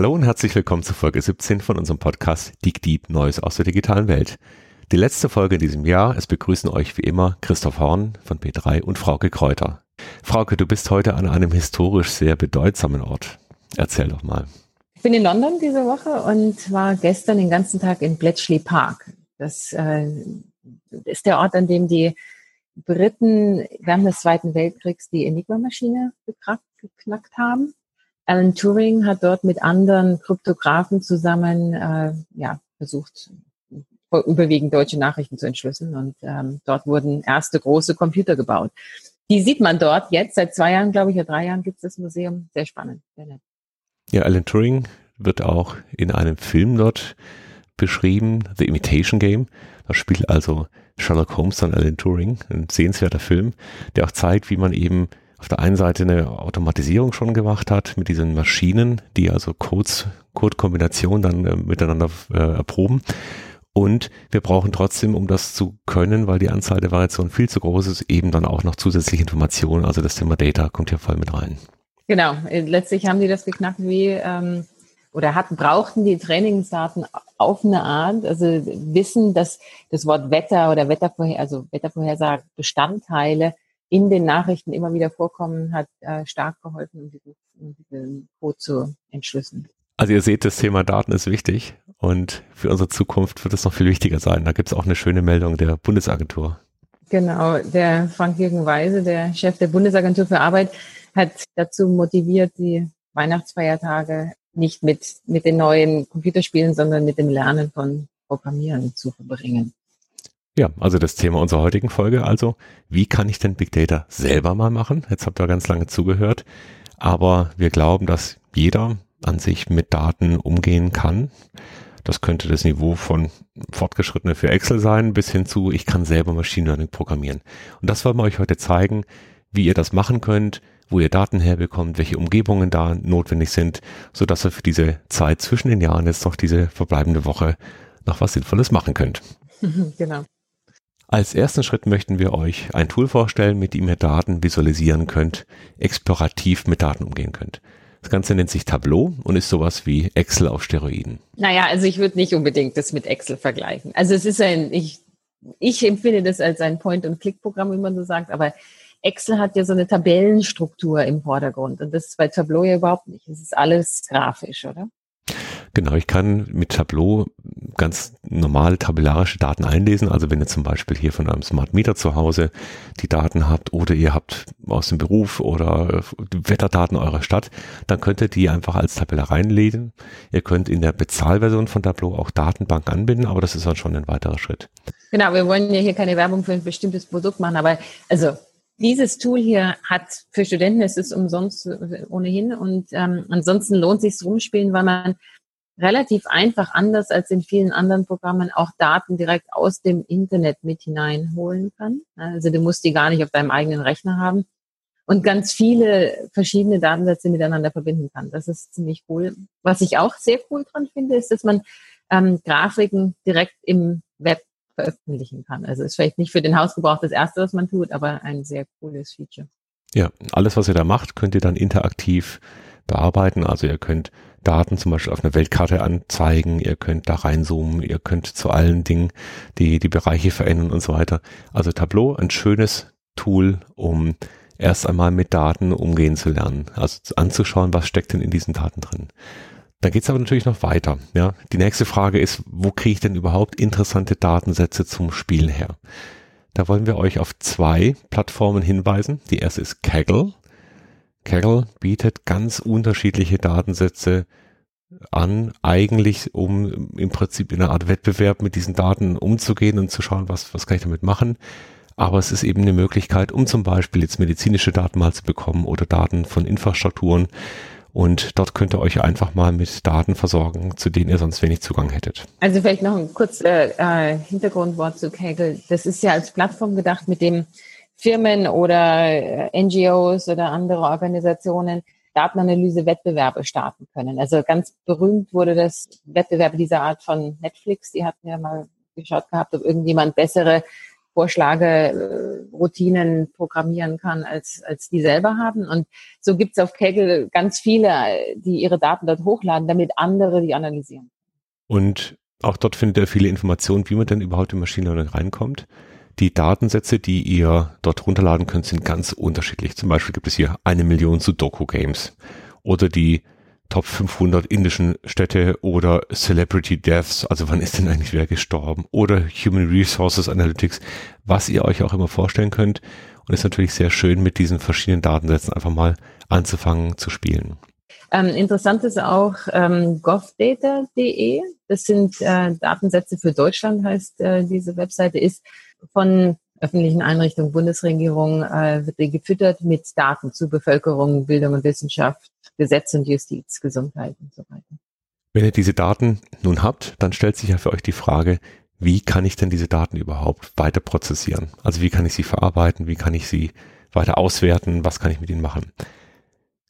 Hallo und herzlich willkommen zu Folge 17 von unserem Podcast Dig Deep Neues aus der digitalen Welt. Die letzte Folge in diesem Jahr. Es begrüßen euch wie immer Christoph Horn von B3 und Frauke Kräuter. Frauke, du bist heute an einem historisch sehr bedeutsamen Ort. Erzähl doch mal. Ich bin in London diese Woche und war gestern den ganzen Tag in Bletchley Park. Das äh, ist der Ort, an dem die Briten während des Zweiten Weltkriegs die Enigma-Maschine geknackt haben. Alan Turing hat dort mit anderen Kryptografen zusammen äh, ja, versucht, überwiegend deutsche Nachrichten zu entschlüsseln. Und ähm, dort wurden erste große Computer gebaut. Die sieht man dort jetzt. Seit zwei Jahren, glaube ich, oder drei Jahren gibt es das Museum. Sehr spannend. Sehr nett. Ja, Alan Turing wird auch in einem Film dort beschrieben, The Imitation Game. Da spielt also Sherlock Holmes an Alan Turing, ein sehenswerter Film, der auch zeigt, wie man eben auf der einen Seite eine Automatisierung schon gemacht hat mit diesen Maschinen, die also Codes, Codekombinationen dann äh, miteinander äh, erproben. Und wir brauchen trotzdem, um das zu können, weil die Anzahl der Variationen viel zu groß ist, eben dann auch noch zusätzliche Informationen. Also das Thema Data kommt hier voll mit rein. Genau, letztlich haben die das geknackt wie ähm, oder hatten, brauchten die Trainingsdaten auf eine Art, also wissen, dass das Wort Wetter oder Wettervorher, also Wettervorhersage Bestandteile in den Nachrichten immer wieder vorkommen, hat äh, stark geholfen, um diesen, um diesen Code zu entschlüsseln. Also ihr seht, das Thema Daten ist wichtig und für unsere Zukunft wird es noch viel wichtiger sein. Da gibt es auch eine schöne Meldung der Bundesagentur. Genau, der Frank-Jürgen Weise, der Chef der Bundesagentur für Arbeit, hat dazu motiviert, die Weihnachtsfeiertage nicht mit, mit den neuen Computerspielen, sondern mit dem Lernen von Programmieren zu verbringen. Ja, also das Thema unserer heutigen Folge. Also, wie kann ich denn Big Data selber mal machen? Jetzt habt ihr ganz lange zugehört. Aber wir glauben, dass jeder an sich mit Daten umgehen kann. Das könnte das Niveau von Fortgeschrittene für Excel sein, bis hin zu, ich kann selber Machine Learning programmieren. Und das wollen wir euch heute zeigen, wie ihr das machen könnt, wo ihr Daten herbekommt, welche Umgebungen da notwendig sind, so dass ihr für diese Zeit zwischen den Jahren jetzt noch diese verbleibende Woche noch was Sinnvolles machen könnt. Genau. Als ersten Schritt möchten wir euch ein Tool vorstellen, mit dem ihr Daten visualisieren könnt, explorativ mit Daten umgehen könnt. Das Ganze nennt sich Tableau und ist sowas wie Excel auf Steroiden. Naja, also ich würde nicht unbedingt das mit Excel vergleichen. Also es ist ein, ich, ich empfinde das als ein Point-and-Click-Programm, wie man so sagt, aber Excel hat ja so eine Tabellenstruktur im Vordergrund und das ist bei Tableau ja überhaupt nicht. Es ist alles grafisch, oder? Genau, ich kann mit Tableau ganz normale tabellarische Daten einlesen. Also wenn ihr zum Beispiel hier von einem Smart Meter zu Hause die Daten habt oder ihr habt aus dem Beruf oder Wetterdaten eurer Stadt, dann könnt ihr die einfach als Tabelle reinlesen. Ihr könnt in der Bezahlversion von Tableau auch Datenbank anbinden, aber das ist dann schon ein weiterer Schritt. Genau, wir wollen ja hier keine Werbung für ein bestimmtes Produkt machen, aber also dieses Tool hier hat für Studenten ist es umsonst ohnehin und ähm, ansonsten lohnt sich rumspielen, weil man relativ einfach, anders als in vielen anderen Programmen, auch Daten direkt aus dem Internet mit hineinholen kann. Also du musst die gar nicht auf deinem eigenen Rechner haben und ganz viele verschiedene Datensätze miteinander verbinden kann. Das ist ziemlich cool. Was ich auch sehr cool dran finde, ist, dass man ähm, Grafiken direkt im Web veröffentlichen kann. Also ist vielleicht nicht für den Hausgebrauch das erste, was man tut, aber ein sehr cooles Feature. Ja, alles, was ihr da macht, könnt ihr dann interaktiv bearbeiten. Also ihr könnt Daten zum Beispiel auf einer Weltkarte anzeigen, ihr könnt da reinzoomen, ihr könnt zu allen Dingen die, die Bereiche verändern und so weiter. Also Tableau, ein schönes Tool, um erst einmal mit Daten umgehen zu lernen. Also anzuschauen, was steckt denn in diesen Daten drin. Dann geht's aber natürlich noch weiter. Ja, die nächste Frage ist, wo kriege ich denn überhaupt interessante Datensätze zum Spielen her? Da wollen wir euch auf zwei Plattformen hinweisen. Die erste ist Kaggle. Kaggle bietet ganz unterschiedliche Datensätze an, eigentlich um im Prinzip in einer Art Wettbewerb mit diesen Daten umzugehen und zu schauen, was, was kann ich damit machen. Aber es ist eben eine Möglichkeit, um zum Beispiel jetzt medizinische Daten mal zu bekommen oder Daten von Infrastrukturen. Und dort könnt ihr euch einfach mal mit Daten versorgen, zu denen ihr sonst wenig Zugang hättet. Also vielleicht noch ein kurzes äh, Hintergrundwort zu Kaggle. Das ist ja als Plattform gedacht, mit dem Firmen oder äh, NGOs oder andere Organisationen Datenanalyse-Wettbewerbe starten können. Also ganz berühmt wurde das Wettbewerbe dieser Art von Netflix. Die hatten ja mal geschaut gehabt, ob irgendjemand bessere Vorschlage, äh, Routinen programmieren kann, als, als die selber haben. Und so gibt's auf Kaggle ganz viele, die ihre Daten dort hochladen, damit andere die analysieren. Und auch dort findet ihr viele Informationen, wie man denn überhaupt in Machine Learning reinkommt. Die Datensätze, die ihr dort runterladen könnt, sind ganz unterschiedlich. Zum Beispiel gibt es hier eine Million Sudoku-Games oder die Top 500 indischen Städte oder Celebrity Deaths, also wann ist denn eigentlich wer gestorben oder Human Resources Analytics, was ihr euch auch immer vorstellen könnt. Und ist natürlich sehr schön, mit diesen verschiedenen Datensätzen einfach mal anzufangen zu spielen. Ähm, interessant ist auch ähm, govdata.de. Das sind äh, Datensätze für Deutschland, heißt äh, diese Webseite, ist von öffentlichen Einrichtungen, Bundesregierung, äh, wird gefüttert mit Daten zu Bevölkerung, Bildung und Wissenschaft, Gesetz und Justiz, Gesundheit und so weiter. Wenn ihr diese Daten nun habt, dann stellt sich ja für euch die Frage, wie kann ich denn diese Daten überhaupt weiter prozessieren? Also wie kann ich sie verarbeiten? Wie kann ich sie weiter auswerten? Was kann ich mit ihnen machen?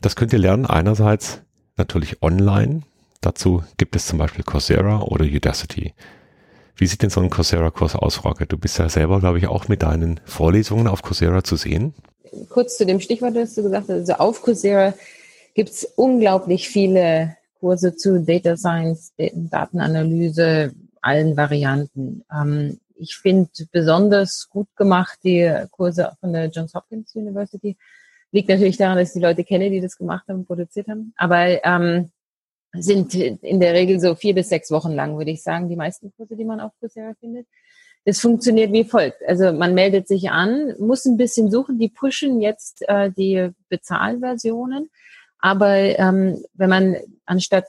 Das könnt ihr lernen einerseits natürlich online. Dazu gibt es zum Beispiel Coursera oder Udacity. Wie sieht denn so ein Coursera-Kurs aus, Frage? Du bist ja selber, glaube ich, auch mit deinen Vorlesungen auf Coursera zu sehen. Kurz zu dem Stichwort, das du gesagt hast. Also auf Coursera gibt es unglaublich viele Kurse zu Data Science, Datenanalyse, allen Varianten. Ähm, ich finde besonders gut gemacht die Kurse von der Johns Hopkins University. Liegt natürlich daran, dass ich die Leute kenne, die das gemacht haben, produziert haben. Aber ähm, sind in der Regel so vier bis sechs Wochen lang, würde ich sagen, die meisten Kurse, die man auf Coursera findet. Das funktioniert wie folgt. Also man meldet sich an, muss ein bisschen suchen. Die pushen jetzt äh, die Bezahlversionen. Aber ähm, wenn man anstatt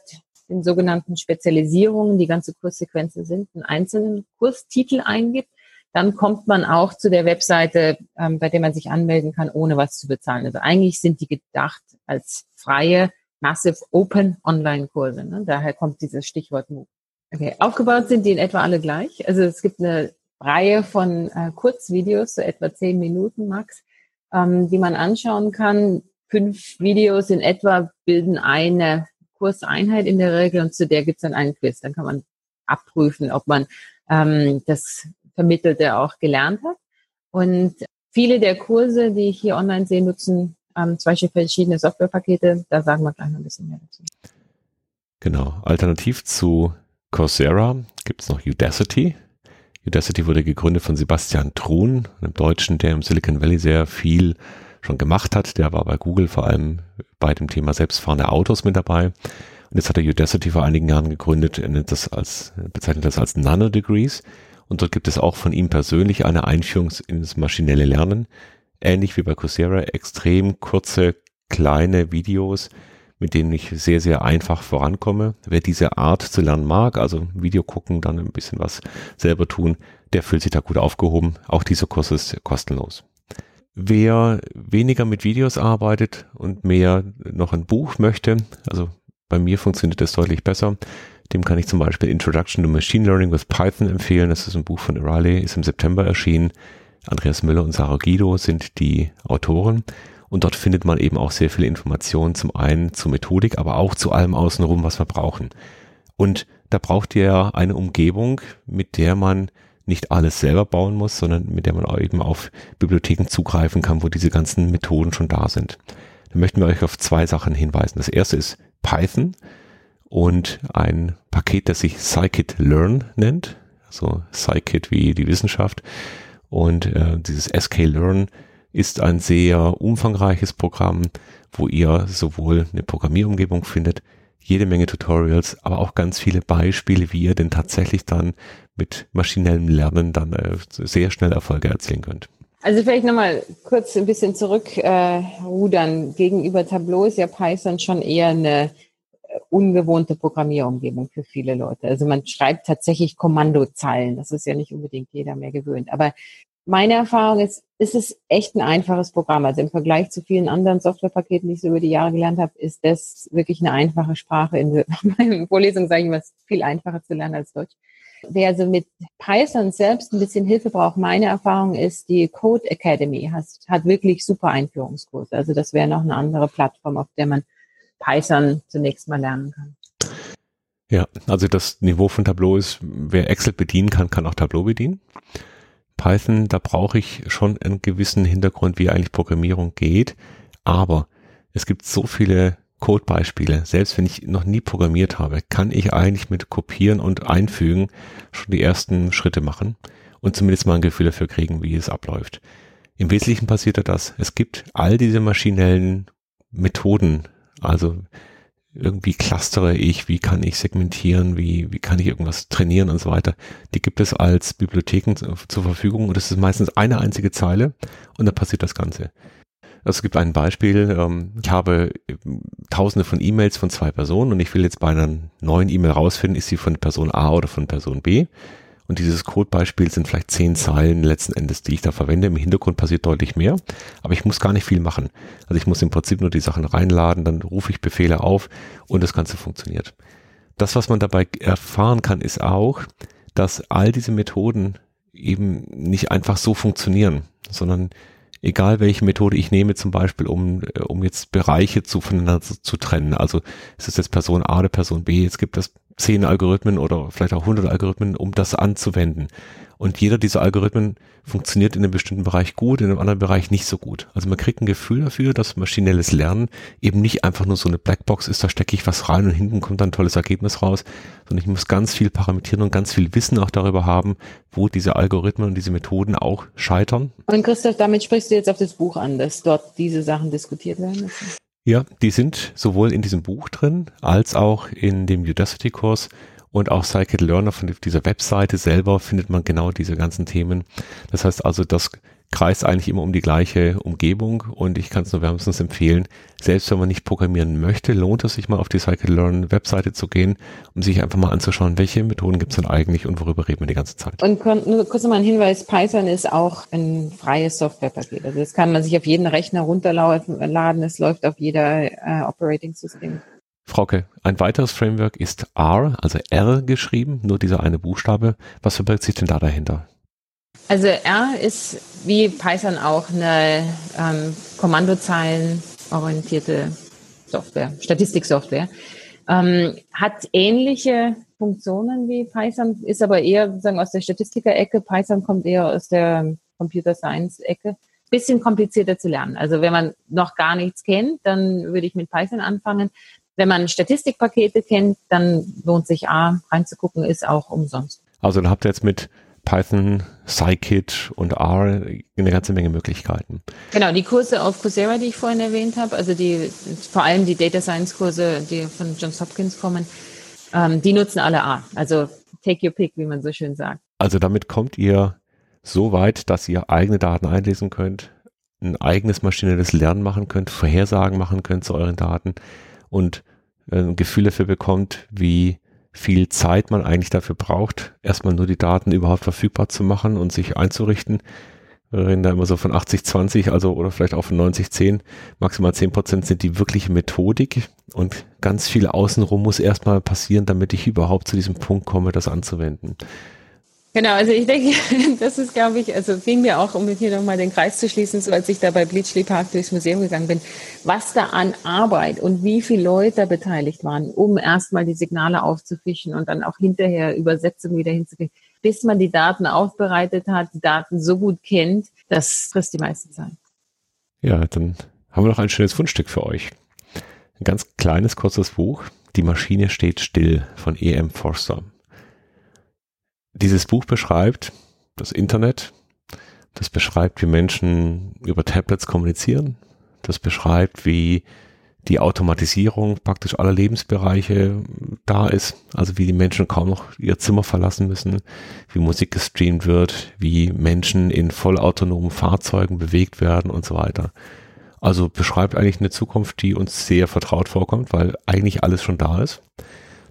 den sogenannten Spezialisierungen, die ganze Kurssequenzen sind, einen einzelnen Kurstitel eingibt, dann kommt man auch zu der Webseite, ähm, bei der man sich anmelden kann, ohne was zu bezahlen. Also eigentlich sind die gedacht als freie, massive Open Online-Kurse. Ne? Daher kommt dieses Stichwort MOOC. Okay, aufgebaut sind die in etwa alle gleich. Also es gibt eine Reihe von äh, Kurzvideos, so etwa zehn Minuten max, ähm, die man anschauen kann fünf Videos in etwa bilden eine Kurseinheit in der Regel und zu der gibt es dann einen Quiz. Dann kann man abprüfen, ob man ähm, das Vermittelte auch gelernt hat. Und viele der Kurse, die ich hier online sehe, nutzen ähm, zum Beispiel verschiedene Softwarepakete. Da sagen wir gleich noch ein bisschen mehr dazu. Genau. Alternativ zu Coursera gibt es noch Udacity. Udacity wurde gegründet von Sebastian Truhn, einem Deutschen, der im Silicon Valley sehr viel schon gemacht hat. Der war bei Google vor allem bei dem Thema selbstfahrende Autos mit dabei. Und jetzt hat er Udacity vor einigen Jahren gegründet. Er nennt das als, bezeichnet das als Nanodegrees. Und dort gibt es auch von ihm persönlich eine Einführung ins maschinelle Lernen. Ähnlich wie bei Coursera, extrem kurze, kleine Videos, mit denen ich sehr, sehr einfach vorankomme. Wer diese Art zu lernen mag, also Video gucken, dann ein bisschen was selber tun, der fühlt sich da gut aufgehoben. Auch dieser Kurs ist kostenlos. Wer weniger mit Videos arbeitet und mehr noch ein Buch möchte, also bei mir funktioniert das deutlich besser, dem kann ich zum Beispiel Introduction to Machine Learning with Python empfehlen. Das ist ein Buch von O'Reilly, ist im September erschienen. Andreas Müller und Sarah Guido sind die Autoren. Und dort findet man eben auch sehr viele Informationen, zum einen zur Methodik, aber auch zu allem außenrum, was wir brauchen. Und da braucht ihr eine Umgebung, mit der man nicht alles selber bauen muss, sondern mit der man auch eben auf Bibliotheken zugreifen kann, wo diese ganzen Methoden schon da sind. Da möchten wir euch auf zwei Sachen hinweisen. Das erste ist Python und ein Paket, das sich Scikit-Learn nennt, also Scikit wie die Wissenschaft. Und äh, dieses sklearn ist ein sehr umfangreiches Programm, wo ihr sowohl eine Programmierumgebung findet, jede Menge Tutorials, aber auch ganz viele Beispiele, wie ihr denn tatsächlich dann mit maschinellem Lernen dann äh, sehr schnell Erfolge erzielen könnt. Also vielleicht nochmal kurz ein bisschen zurück äh, rudern. Gegenüber Tableau ist ja Python schon eher eine ungewohnte Programmierumgebung für viele Leute. Also man schreibt tatsächlich Kommandozeilen. Das ist ja nicht unbedingt jeder mehr gewöhnt. Aber meine Erfahrung ist, ist es echt ein einfaches Programm. Also im Vergleich zu vielen anderen Softwarepaketen, die ich so über die Jahre gelernt habe, ist das wirklich eine einfache Sprache. In meinen Vorlesungen sage ich immer, es ist viel einfacher zu lernen als Deutsch. Wer also mit Python selbst ein bisschen Hilfe braucht, meine Erfahrung ist, die Code Academy hat, hat wirklich super Einführungskurse. Also das wäre noch eine andere Plattform, auf der man Python zunächst mal lernen kann. Ja, also das Niveau von Tableau ist, wer Excel bedienen kann, kann auch Tableau bedienen. Python, da brauche ich schon einen gewissen Hintergrund, wie eigentlich Programmierung geht. Aber es gibt so viele Codebeispiele. Selbst wenn ich noch nie programmiert habe, kann ich eigentlich mit Kopieren und Einfügen schon die ersten Schritte machen und zumindest mal ein Gefühl dafür kriegen, wie es abläuft. Im Wesentlichen passiert das. Es gibt all diese maschinellen Methoden. Also irgendwie clustere ich, wie kann ich segmentieren, wie, wie kann ich irgendwas trainieren und so weiter. Die gibt es als Bibliotheken zur Verfügung und es ist meistens eine einzige Zeile und dann passiert das Ganze. Also es gibt ein Beispiel, ähm, ich habe ähm, tausende von E-Mails von zwei Personen und ich will jetzt bei einer neuen E-Mail rausfinden, ist sie von Person A oder von Person B. Und dieses Codebeispiel sind vielleicht zehn Zeilen letzten Endes, die ich da verwende. Im Hintergrund passiert deutlich mehr, aber ich muss gar nicht viel machen. Also ich muss im Prinzip nur die Sachen reinladen, dann rufe ich Befehle auf und das Ganze funktioniert. Das, was man dabei erfahren kann, ist auch, dass all diese Methoden eben nicht einfach so funktionieren, sondern egal welche Methode ich nehme, zum Beispiel, um, äh, um jetzt Bereiche zu, voneinander zu, trennen. Also ist es jetzt Person A oder Person B, jetzt gibt es zehn Algorithmen oder vielleicht auch hundert Algorithmen, um das anzuwenden. Und jeder dieser Algorithmen funktioniert in einem bestimmten Bereich gut, in einem anderen Bereich nicht so gut. Also man kriegt ein Gefühl dafür, dass maschinelles Lernen eben nicht einfach nur so eine Blackbox ist, da stecke ich was rein und hinten kommt dann ein tolles Ergebnis raus, sondern ich muss ganz viel parametrieren und ganz viel Wissen auch darüber haben, wo diese Algorithmen und diese Methoden auch scheitern. Und Christoph, damit sprichst du jetzt auf das Buch an, dass dort diese Sachen diskutiert werden? Ja, die sind sowohl in diesem Buch drin, als auch in dem Udacity-Kurs und auch Scikit Learner von dieser Webseite selber findet man genau diese ganzen Themen. Das heißt also, das kreist eigentlich immer um die gleiche Umgebung und ich kann es nur wärmstens empfehlen, selbst wenn man nicht programmieren möchte, lohnt es sich mal auf die Scikit Learn Webseite zu gehen, um sich einfach mal anzuschauen, welche Methoden gibt es denn eigentlich und worüber reden wir die ganze Zeit. Und nur kurz mal ein Hinweis, Python ist auch ein freies Softwarepaket. Also das kann man sich auf jeden Rechner runterladen, es läuft auf jeder äh, Operating System. Frauke, ein weiteres Framework ist R, also R geschrieben, nur dieser eine Buchstabe. Was verbirgt sich denn da dahinter? Also R ist wie Python auch eine ähm, kommandozeilenorientierte Software, Statistiksoftware. Ähm, hat ähnliche Funktionen wie Python, ist aber eher sozusagen aus der Statistiker-Ecke. Python kommt eher aus der Computer Science-Ecke. Bisschen komplizierter zu lernen. Also wenn man noch gar nichts kennt, dann würde ich mit Python anfangen. Wenn man Statistikpakete kennt, dann lohnt sich A reinzugucken, ist auch umsonst. Also dann habt ihr jetzt mit Python, Scikit und R eine ganze Menge Möglichkeiten. Genau, die Kurse auf Coursera, die ich vorhin erwähnt habe, also die vor allem die Data Science Kurse, die von Johns Hopkins kommen, ähm, die nutzen alle A. Also take your pick, wie man so schön sagt. Also damit kommt ihr so weit, dass ihr eigene Daten einlesen könnt, ein eigenes maschinelles Lernen machen könnt, Vorhersagen machen könnt zu euren Daten und äh, ein Gefühl dafür bekommt, wie viel Zeit man eigentlich dafür braucht, erstmal nur die Daten überhaupt verfügbar zu machen und sich einzurichten. Wir reden da immer so von 80-20, also oder vielleicht auch von 90-10, maximal 10 Prozent sind die wirkliche Methodik und ganz viel außenrum muss erstmal passieren, damit ich überhaupt zu diesem Punkt komme, das anzuwenden. Genau, also ich denke, das ist, glaube ich, also fing mir auch, um hier nochmal den Kreis zu schließen, so als ich da bei Bleachley Park durchs Museum gegangen bin, was da an Arbeit und wie viele Leute da beteiligt waren, um erstmal die Signale aufzufischen und dann auch hinterher Übersetzungen wieder hinzukriegen, bis man die Daten aufbereitet hat, die Daten so gut kennt, das frisst die meiste Zeit. Ja, dann haben wir noch ein schönes Fundstück für euch. Ein ganz kleines, kurzes Buch. Die Maschine steht still von E.M. Forster dieses Buch beschreibt das Internet, das beschreibt, wie Menschen über Tablets kommunizieren, das beschreibt, wie die Automatisierung praktisch aller Lebensbereiche da ist, also wie die Menschen kaum noch ihr Zimmer verlassen müssen, wie Musik gestreamt wird, wie Menschen in vollautonomen Fahrzeugen bewegt werden und so weiter. Also beschreibt eigentlich eine Zukunft, die uns sehr vertraut vorkommt, weil eigentlich alles schon da ist.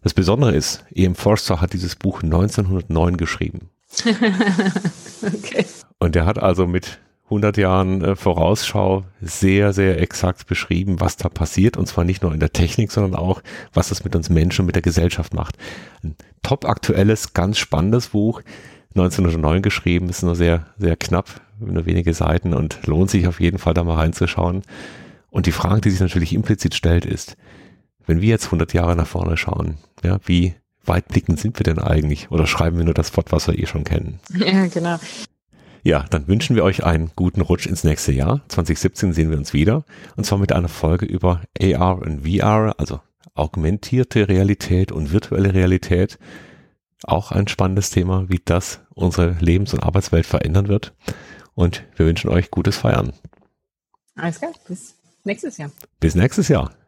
Das Besondere ist, E.M. Forster hat dieses Buch 1909 geschrieben. okay. Und er hat also mit 100 Jahren äh, Vorausschau sehr, sehr exakt beschrieben, was da passiert. Und zwar nicht nur in der Technik, sondern auch, was das mit uns Menschen und mit der Gesellschaft macht. Ein top aktuelles, ganz spannendes Buch. 1909 geschrieben, ist nur sehr, sehr knapp, nur wenige Seiten und lohnt sich auf jeden Fall da mal reinzuschauen. Und die Frage, die sich natürlich implizit stellt, ist, wenn wir jetzt 100 Jahre nach vorne schauen, ja, wie weitblickend sind wir denn eigentlich? Oder schreiben wir nur das Wort, was wir eh schon kennen? Ja, genau. Ja, dann wünschen wir euch einen guten Rutsch ins nächste Jahr. 2017 sehen wir uns wieder. Und zwar mit einer Folge über AR und VR, also augmentierte Realität und virtuelle Realität. Auch ein spannendes Thema, wie das unsere Lebens- und Arbeitswelt verändern wird. Und wir wünschen euch gutes Feiern. Alles klar, bis nächstes Jahr. Bis nächstes Jahr.